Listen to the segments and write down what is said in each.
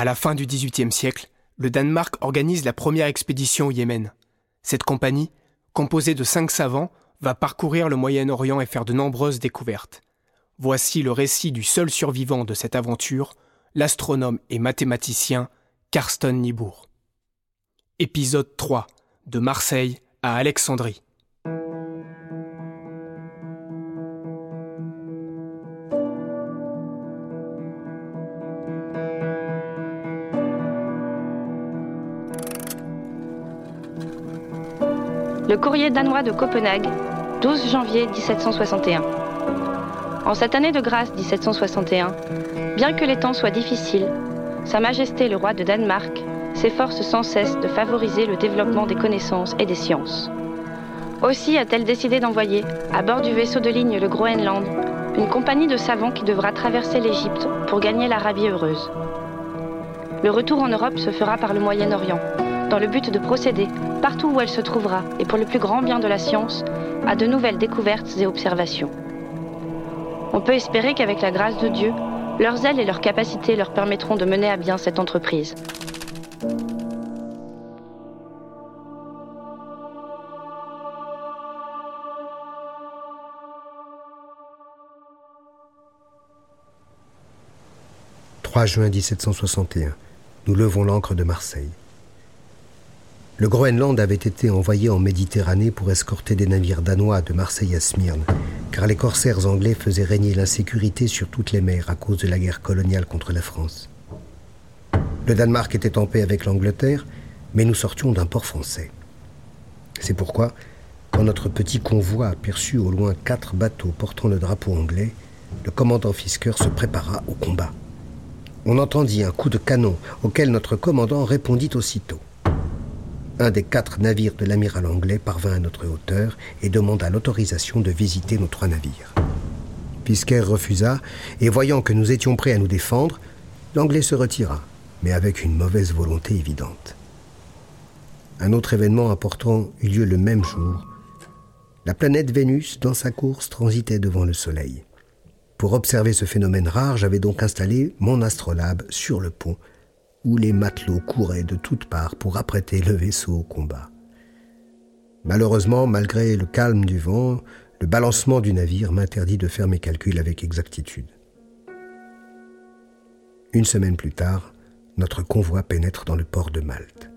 À la fin du XVIIIe siècle, le Danemark organise la première expédition au Yémen. Cette compagnie, composée de cinq savants, va parcourir le Moyen-Orient et faire de nombreuses découvertes. Voici le récit du seul survivant de cette aventure, l'astronome et mathématicien Karsten Niebuhr. Épisode 3 De Marseille à Alexandrie. Le courrier danois de Copenhague, 12 janvier 1761. En cette année de grâce 1761, bien que les temps soient difficiles, Sa Majesté le roi de Danemark s'efforce sans cesse de favoriser le développement des connaissances et des sciences. Aussi a-t-elle décidé d'envoyer, à bord du vaisseau de ligne le Groenland, une compagnie de savants qui devra traverser l'Égypte pour gagner l'Arabie heureuse. Le retour en Europe se fera par le Moyen-Orient, dans le but de procéder, partout où elle se trouvera, et pour le plus grand bien de la science, à de nouvelles découvertes et observations. On peut espérer qu'avec la grâce de Dieu, leurs ailes et leurs capacités leur permettront de mener à bien cette entreprise. « 3 juin 1761. Nous levons l'ancre de Marseille. Le Groenland avait été envoyé en Méditerranée pour escorter des navires danois de Marseille à Smyrne, car les corsaires anglais faisaient régner l'insécurité sur toutes les mers à cause de la guerre coloniale contre la France. Le Danemark était en paix avec l'Angleterre, mais nous sortions d'un port français. C'est pourquoi, quand notre petit convoi aperçut au loin quatre bateaux portant le drapeau anglais, le commandant Fisker se prépara au combat. On entendit un coup de canon auquel notre commandant répondit aussitôt un des quatre navires de l'amiral anglais parvint à notre hauteur et demanda l'autorisation de visiter nos trois navires. Pisker refusa, et voyant que nous étions prêts à nous défendre, l'anglais se retira, mais avec une mauvaise volonté évidente. Un autre événement important eut lieu le même jour. La planète Vénus, dans sa course, transitait devant le Soleil. Pour observer ce phénomène rare, j'avais donc installé mon astrolabe sur le pont où les matelots couraient de toutes parts pour apprêter le vaisseau au combat. Malheureusement, malgré le calme du vent, le balancement du navire m'interdit de faire mes calculs avec exactitude. Une semaine plus tard, notre convoi pénètre dans le port de Malte.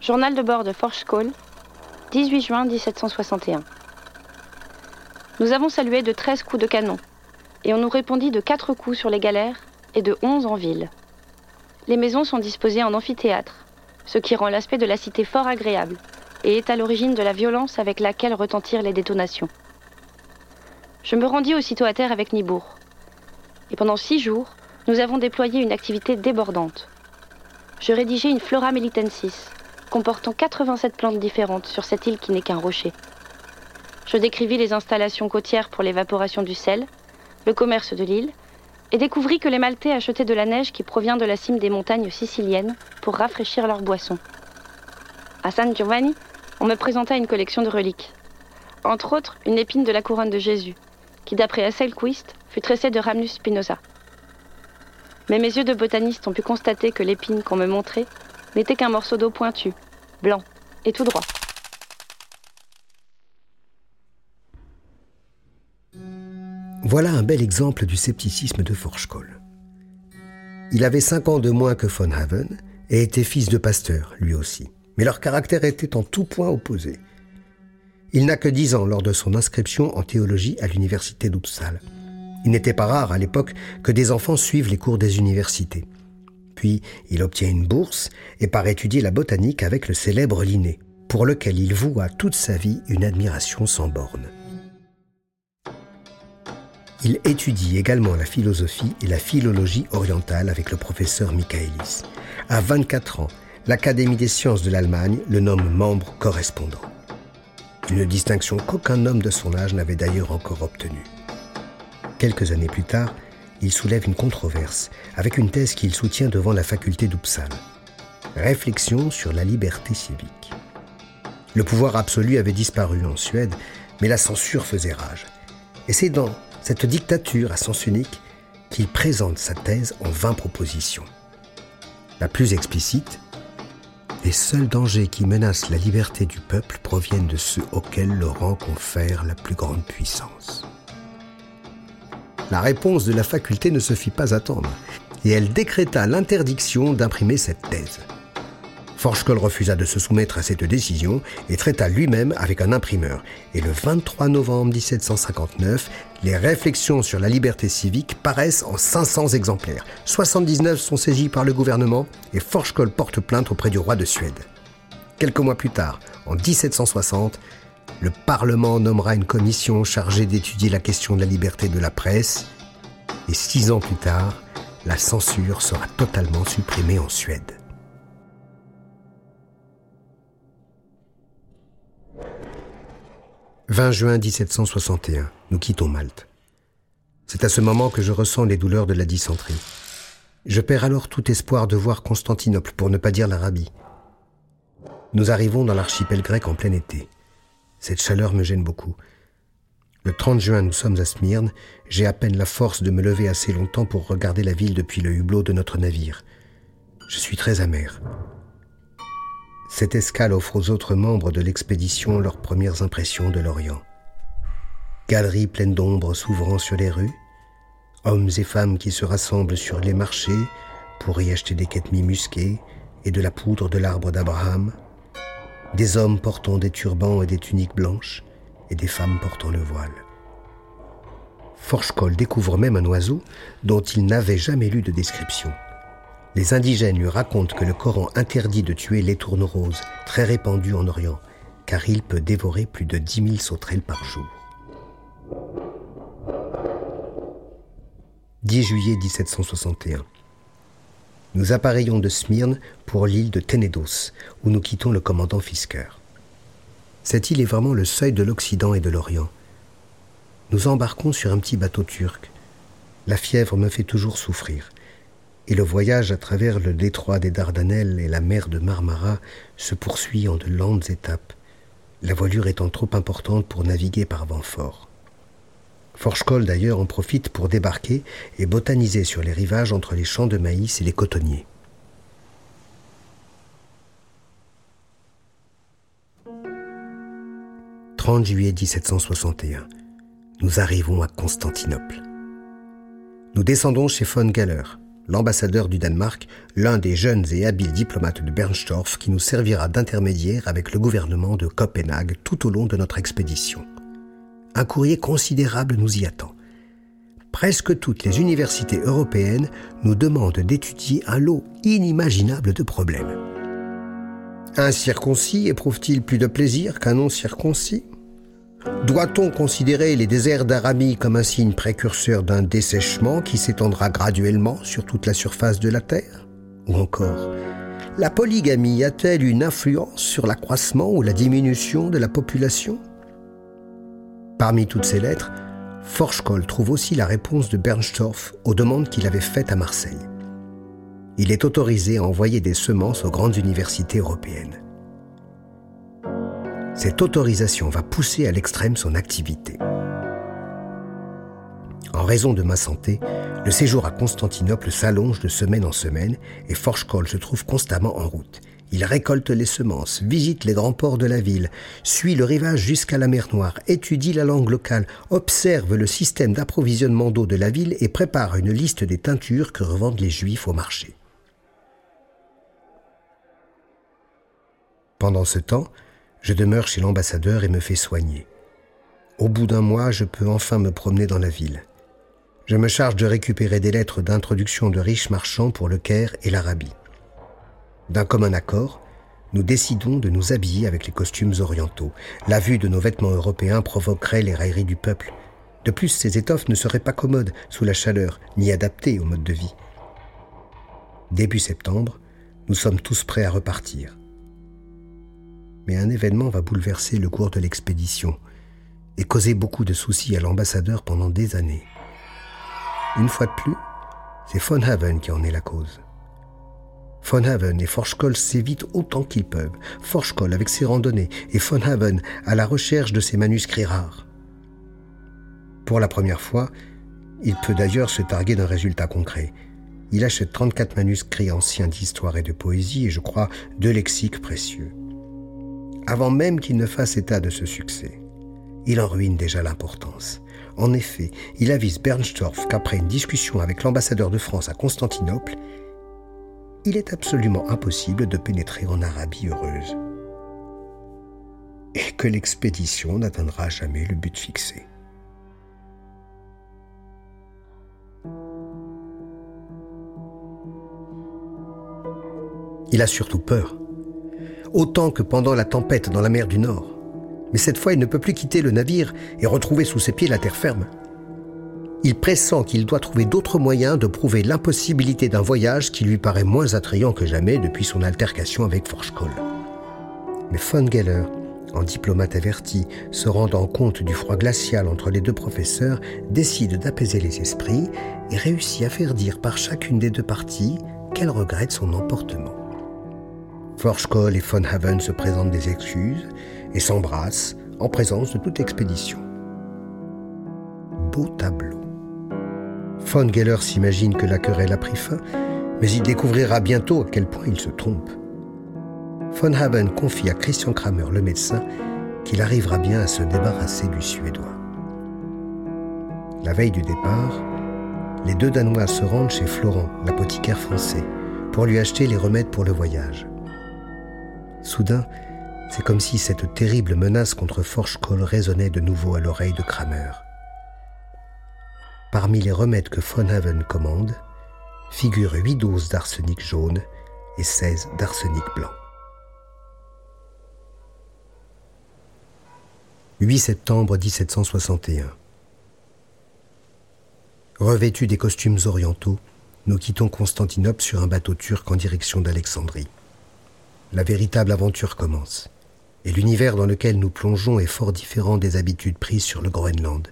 Journal de bord de Forchkol, 18 juin 1761. Nous avons salué de 13 coups de canon et on nous répondit de quatre coups sur les galères et de onze en ville. Les maisons sont disposées en amphithéâtre, ce qui rend l'aspect de la cité fort agréable et est à l'origine de la violence avec laquelle retentirent les détonations. Je me rendis aussitôt à terre avec Nibourg. Et pendant six jours, nous avons déployé une activité débordante. Je rédigeai une Flora Melitensis, comportant 87 plantes différentes sur cette île qui n'est qu'un rocher. Je décrivis les installations côtières pour l'évaporation du sel, le commerce de l'île, et découvrit que les Maltais achetaient de la neige qui provient de la cime des montagnes siciliennes pour rafraîchir leurs boissons. À San Giovanni, on me présenta une collection de reliques. Entre autres, une épine de la couronne de Jésus, qui d'après Asselquist fut tressée de Ramnus spinosa. Mais mes yeux de botaniste ont pu constater que l'épine qu'on me montrait n'était qu'un morceau d'eau pointu, blanc et tout droit. Voilà un bel exemple du scepticisme de Forchkoll. Il avait cinq ans de moins que von Haven et était fils de pasteur, lui aussi. Mais leur caractère était en tout point opposé. Il n'a que dix ans lors de son inscription en théologie à l'université d'Uppsala. Il n'était pas rare à l'époque que des enfants suivent les cours des universités. Puis il obtient une bourse et part étudier la botanique avec le célèbre Linné, pour lequel il voua toute sa vie une admiration sans bornes. Il étudie également la philosophie et la philologie orientale avec le professeur Michaelis. À 24 ans, l'Académie des sciences de l'Allemagne le nomme membre correspondant. Une distinction qu'aucun homme de son âge n'avait d'ailleurs encore obtenue. Quelques années plus tard, il soulève une controverse avec une thèse qu'il soutient devant la faculté d'Uppsala. Réflexion sur la liberté civique. Le pouvoir absolu avait disparu en Suède, mais la censure faisait rage. Et c'est dans cette dictature à sens unique qu'il présente sa thèse en 20 propositions. La plus explicite, les seuls dangers qui menacent la liberté du peuple proviennent de ceux auxquels le rang confère la plus grande puissance. La réponse de la faculté ne se fit pas attendre, et elle décréta l'interdiction d'imprimer cette thèse. Forschkoll refusa de se soumettre à cette décision et traita lui-même avec un imprimeur. Et le 23 novembre 1759, les réflexions sur la liberté civique paraissent en 500 exemplaires. 79 sont saisis par le gouvernement et Forschkoll porte plainte auprès du roi de Suède. Quelques mois plus tard, en 1760, le Parlement nommera une commission chargée d'étudier la question de la liberté de la presse. Et six ans plus tard, la censure sera totalement supprimée en Suède. 20 juin 1761, nous quittons Malte. C'est à ce moment que je ressens les douleurs de la dysenterie. Je perds alors tout espoir de voir Constantinople, pour ne pas dire l'Arabie. Nous arrivons dans l'archipel grec en plein été. Cette chaleur me gêne beaucoup. Le 30 juin, nous sommes à Smyrne. J'ai à peine la force de me lever assez longtemps pour regarder la ville depuis le hublot de notre navire. Je suis très amer. Cette escale offre aux autres membres de l'expédition leurs premières impressions de l'Orient. Galeries pleines d'ombre s'ouvrant sur les rues, hommes et femmes qui se rassemblent sur les marchés pour y acheter des ketmis musqués et de la poudre de l'arbre d'Abraham, des hommes portant des turbans et des tuniques blanches, et des femmes portant le voile. Forchkoll découvre même un oiseau dont il n'avait jamais lu de description. Les indigènes lui racontent que le Coran interdit de tuer les tournes roses, très répandus en Orient, car il peut dévorer plus de 10 000 sauterelles par jour. 10 juillet 1761. Nous appareillons de Smyrne pour l'île de Tenedos, où nous quittons le commandant Fisker. Cette île est vraiment le seuil de l'Occident et de l'Orient. Nous embarquons sur un petit bateau turc. La fièvre me fait toujours souffrir et le voyage à travers le détroit des Dardanelles et la mer de Marmara se poursuit en de lentes étapes, la voilure étant trop importante pour naviguer par vent fort. Forchkoll d'ailleurs en profite pour débarquer et botaniser sur les rivages entre les champs de maïs et les cotonniers. « 30 juillet 1761. Nous arrivons à Constantinople. Nous descendons chez von Galler, l'ambassadeur du Danemark, l'un des jeunes et habiles diplomates de Bernstorff qui nous servira d'intermédiaire avec le gouvernement de Copenhague tout au long de notre expédition. Un courrier considérable nous y attend. Presque toutes les universités européennes nous demandent d'étudier un lot inimaginable de problèmes. Un circoncis éprouve-t-il plus de plaisir qu'un non circoncis doit-on considérer les déserts d'Arabie comme un signe précurseur d'un dessèchement qui s'étendra graduellement sur toute la surface de la Terre? Ou encore, la polygamie a-t-elle une influence sur l'accroissement ou la diminution de la population? Parmi toutes ces lettres, Forschkoll trouve aussi la réponse de Bernstorff aux demandes qu'il avait faites à Marseille. Il est autorisé à envoyer des semences aux grandes universités européennes cette autorisation va pousser à l'extrême son activité. En raison de ma santé, le séjour à Constantinople s'allonge de semaine en semaine et Forchkoll se trouve constamment en route. Il récolte les semences, visite les grands ports de la ville, suit le rivage jusqu'à la mer Noire, étudie la langue locale, observe le système d'approvisionnement d'eau de la ville et prépare une liste des teintures que revendent les Juifs au marché. Pendant ce temps, je demeure chez l'ambassadeur et me fais soigner. Au bout d'un mois, je peux enfin me promener dans la ville. Je me charge de récupérer des lettres d'introduction de riches marchands pour le Caire et l'Arabie. D'un commun accord, nous décidons de nous habiller avec les costumes orientaux. La vue de nos vêtements européens provoquerait les railleries du peuple. De plus, ces étoffes ne seraient pas commodes sous la chaleur, ni adaptées au mode de vie. Début septembre, nous sommes tous prêts à repartir mais un événement va bouleverser le cours de l'expédition et causer beaucoup de soucis à l'ambassadeur pendant des années. Une fois de plus, c'est Von Haven qui en est la cause. Von Haven et Forschkoll s'évitent autant qu'ils peuvent, Forschkoll avec ses randonnées et Von Haven à la recherche de ses manuscrits rares. Pour la première fois, Il peut d'ailleurs se targuer d'un résultat concret. Il achète 34 manuscrits anciens d'histoire et de poésie et je crois deux lexiques précieux. Avant même qu'il ne fasse état de ce succès, il en ruine déjà l'importance. En effet, il avise Bernstorff qu'après une discussion avec l'ambassadeur de France à Constantinople, il est absolument impossible de pénétrer en Arabie heureuse. Et que l'expédition n'atteindra jamais le but fixé. Il a surtout peur. Autant que pendant la tempête dans la mer du Nord. Mais cette fois, il ne peut plus quitter le navire et retrouver sous ses pieds la terre ferme. Il pressent qu'il doit trouver d'autres moyens de prouver l'impossibilité d'un voyage qui lui paraît moins attrayant que jamais depuis son altercation avec Forschkoll. Mais von Geller, en diplomate averti, se rendant compte du froid glacial entre les deux professeurs, décide d'apaiser les esprits et réussit à faire dire par chacune des deux parties qu'elle regrette son emportement. Forschkoll et von Haven se présentent des excuses et s'embrassent en présence de toute l'expédition. Beau tableau. Von Geller s'imagine que la querelle a pris fin, mais il découvrira bientôt à quel point il se trompe. Von Haven confie à Christian Kramer, le médecin, qu'il arrivera bien à se débarrasser du Suédois. La veille du départ, les deux Danois se rendent chez Florent, l'apothicaire français, pour lui acheter les remèdes pour le voyage. Soudain, c'est comme si cette terrible menace contre Forschkoll résonnait de nouveau à l'oreille de Kramer. Parmi les remèdes que von Haven commande, figurent 8 doses d'arsenic jaune et 16 d'arsenic blanc. 8 septembre 1761. Revêtus des costumes orientaux, nous quittons Constantinople sur un bateau turc en direction d'Alexandrie la véritable aventure commence. Et l'univers dans lequel nous plongeons est fort différent des habitudes prises sur le Groenland.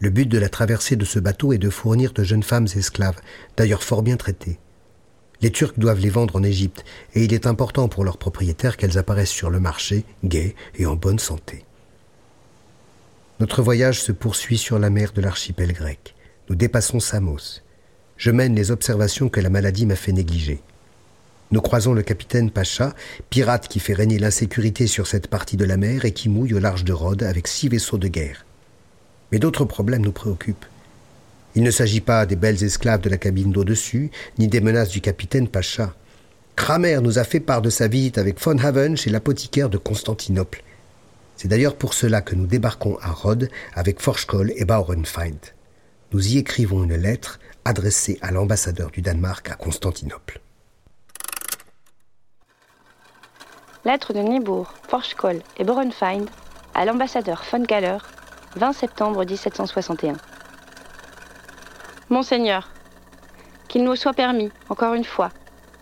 Le but de la traversée de ce bateau est de fournir de jeunes femmes esclaves, d'ailleurs fort bien traitées. Les Turcs doivent les vendre en Égypte, et il est important pour leurs propriétaires qu'elles apparaissent sur le marché, gaies et en bonne santé. Notre voyage se poursuit sur la mer de l'archipel grec. Nous dépassons Samos. Je mène les observations que la maladie m'a fait négliger. Nous croisons le capitaine Pacha, pirate qui fait régner l'insécurité sur cette partie de la mer et qui mouille au large de Rhodes avec six vaisseaux de guerre. Mais d'autres problèmes nous préoccupent. Il ne s'agit pas des belles esclaves de la cabine d'au-dessus, ni des menaces du capitaine Pacha. Kramer nous a fait part de sa visite avec von Haven chez l'apothicaire de Constantinople. C'est d'ailleurs pour cela que nous débarquons à Rhodes avec Forschkoll et Baurenfeind. Nous y écrivons une lettre adressée à l'ambassadeur du Danemark à Constantinople. Lettre de Niebourg, Forschkoll et Borenfeind à l'ambassadeur von Galler, 20 septembre 1761. Monseigneur, qu'il nous soit permis, encore une fois,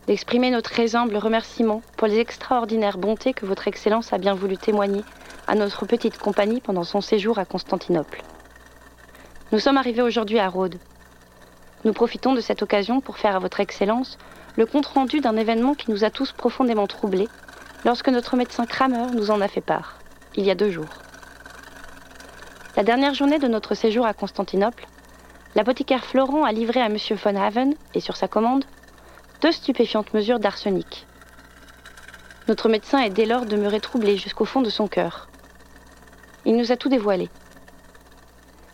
d'exprimer notre très humble remerciement pour les extraordinaires bontés que votre Excellence a bien voulu témoigner à notre petite compagnie pendant son séjour à Constantinople. Nous sommes arrivés aujourd'hui à Rhodes. Nous profitons de cette occasion pour faire à votre Excellence le compte-rendu d'un événement qui nous a tous profondément troublés lorsque notre médecin Kramer nous en a fait part, il y a deux jours. La dernière journée de notre séjour à Constantinople, l'apothicaire Florent a livré à M. von Haven, et sur sa commande, deux stupéfiantes mesures d'arsenic. Notre médecin est dès lors demeuré troublé jusqu'au fond de son cœur. Il nous a tout dévoilé.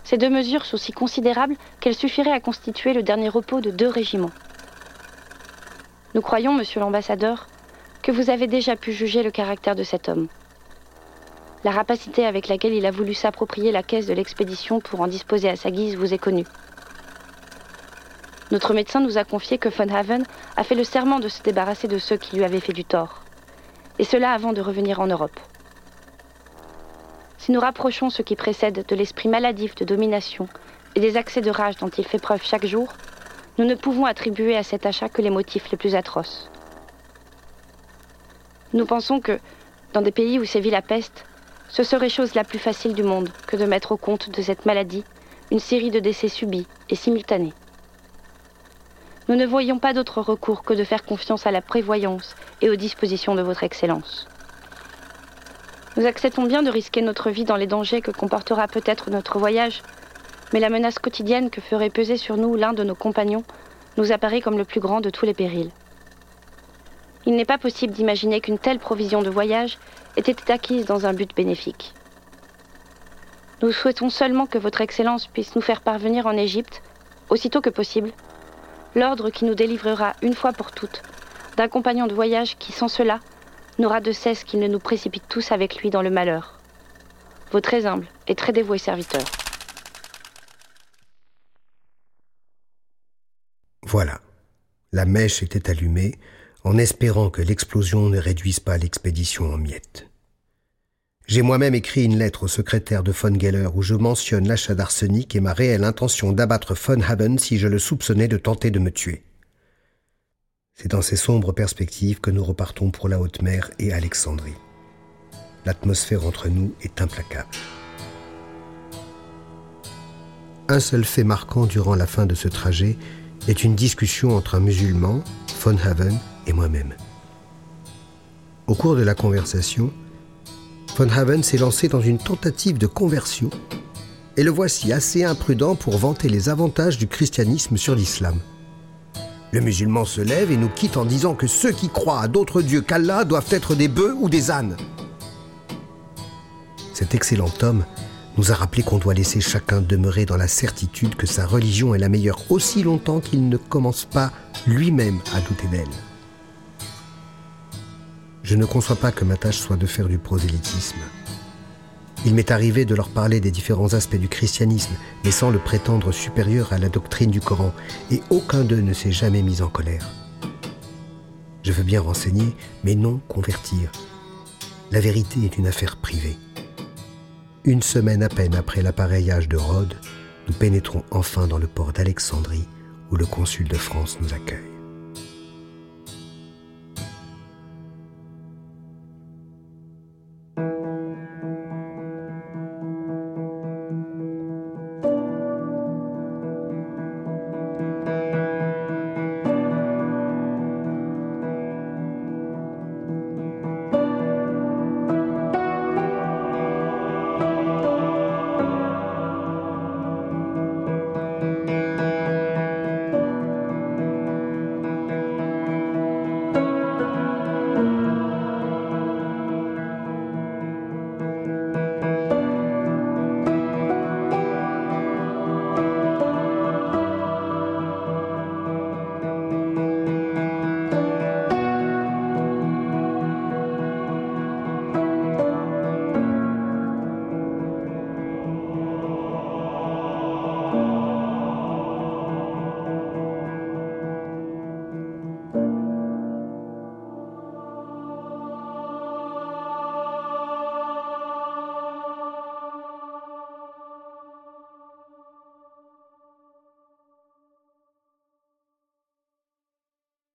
Ces deux mesures sont si considérables qu'elles suffiraient à constituer le dernier repos de deux régiments. Nous croyons, monsieur l'ambassadeur, que vous avez déjà pu juger le caractère de cet homme. La rapacité avec laquelle il a voulu s'approprier la caisse de l'expédition pour en disposer à sa guise vous est connue. Notre médecin nous a confié que von Haven a fait le serment de se débarrasser de ceux qui lui avaient fait du tort, et cela avant de revenir en Europe. Si nous rapprochons ce qui précède de l'esprit maladif de domination et des accès de rage dont il fait preuve chaque jour, nous ne pouvons attribuer à cet achat que les motifs les plus atroces. Nous pensons que, dans des pays où sévit la peste, ce serait chose la plus facile du monde que de mettre au compte de cette maladie une série de décès subis et simultanés. Nous ne voyons pas d'autre recours que de faire confiance à la prévoyance et aux dispositions de votre Excellence. Nous acceptons bien de risquer notre vie dans les dangers que comportera peut-être notre voyage, mais la menace quotidienne que ferait peser sur nous l'un de nos compagnons nous apparaît comme le plus grand de tous les périls. Il n'est pas possible d'imaginer qu'une telle provision de voyage ait été acquise dans un but bénéfique. Nous souhaitons seulement que Votre Excellence puisse nous faire parvenir en Égypte, aussitôt que possible, l'ordre qui nous délivrera une fois pour toutes d'un compagnon de voyage qui, sans cela, n'aura de cesse qu'il ne nous précipite tous avec lui dans le malheur. Vos très humble et très dévoué serviteur. Voilà. La mèche était allumée, en espérant que l'explosion ne réduise pas l'expédition en miettes. J'ai moi-même écrit une lettre au secrétaire de von Geller où je mentionne l'achat d'arsenic et ma réelle intention d'abattre von Haben si je le soupçonnais de tenter de me tuer. C'est dans ces sombres perspectives que nous repartons pour la haute mer et Alexandrie. L'atmosphère entre nous est implacable. Un seul fait marquant durant la fin de ce trajet est une discussion entre un musulman, von Haven, et moi-même. Au cours de la conversation, von Haven s'est lancé dans une tentative de conversion, et le voici assez imprudent pour vanter les avantages du christianisme sur l'islam. Le musulman se lève et nous quitte en disant que ceux qui croient à d'autres dieux qu'Allah doivent être des bœufs ou des ânes. Cet excellent homme nous a rappelé qu'on doit laisser chacun demeurer dans la certitude que sa religion est la meilleure aussi longtemps qu'il ne commence pas lui-même à douter d'elle. Je ne conçois pas que ma tâche soit de faire du prosélytisme. Il m'est arrivé de leur parler des différents aspects du christianisme, mais sans le prétendre supérieur à la doctrine du Coran, et aucun d'eux ne s'est jamais mis en colère. Je veux bien renseigner, mais non convertir. La vérité est une affaire privée. Une semaine à peine après l'appareillage de Rhodes, nous pénétrons enfin dans le port d'Alexandrie, où le consul de France nous accueille.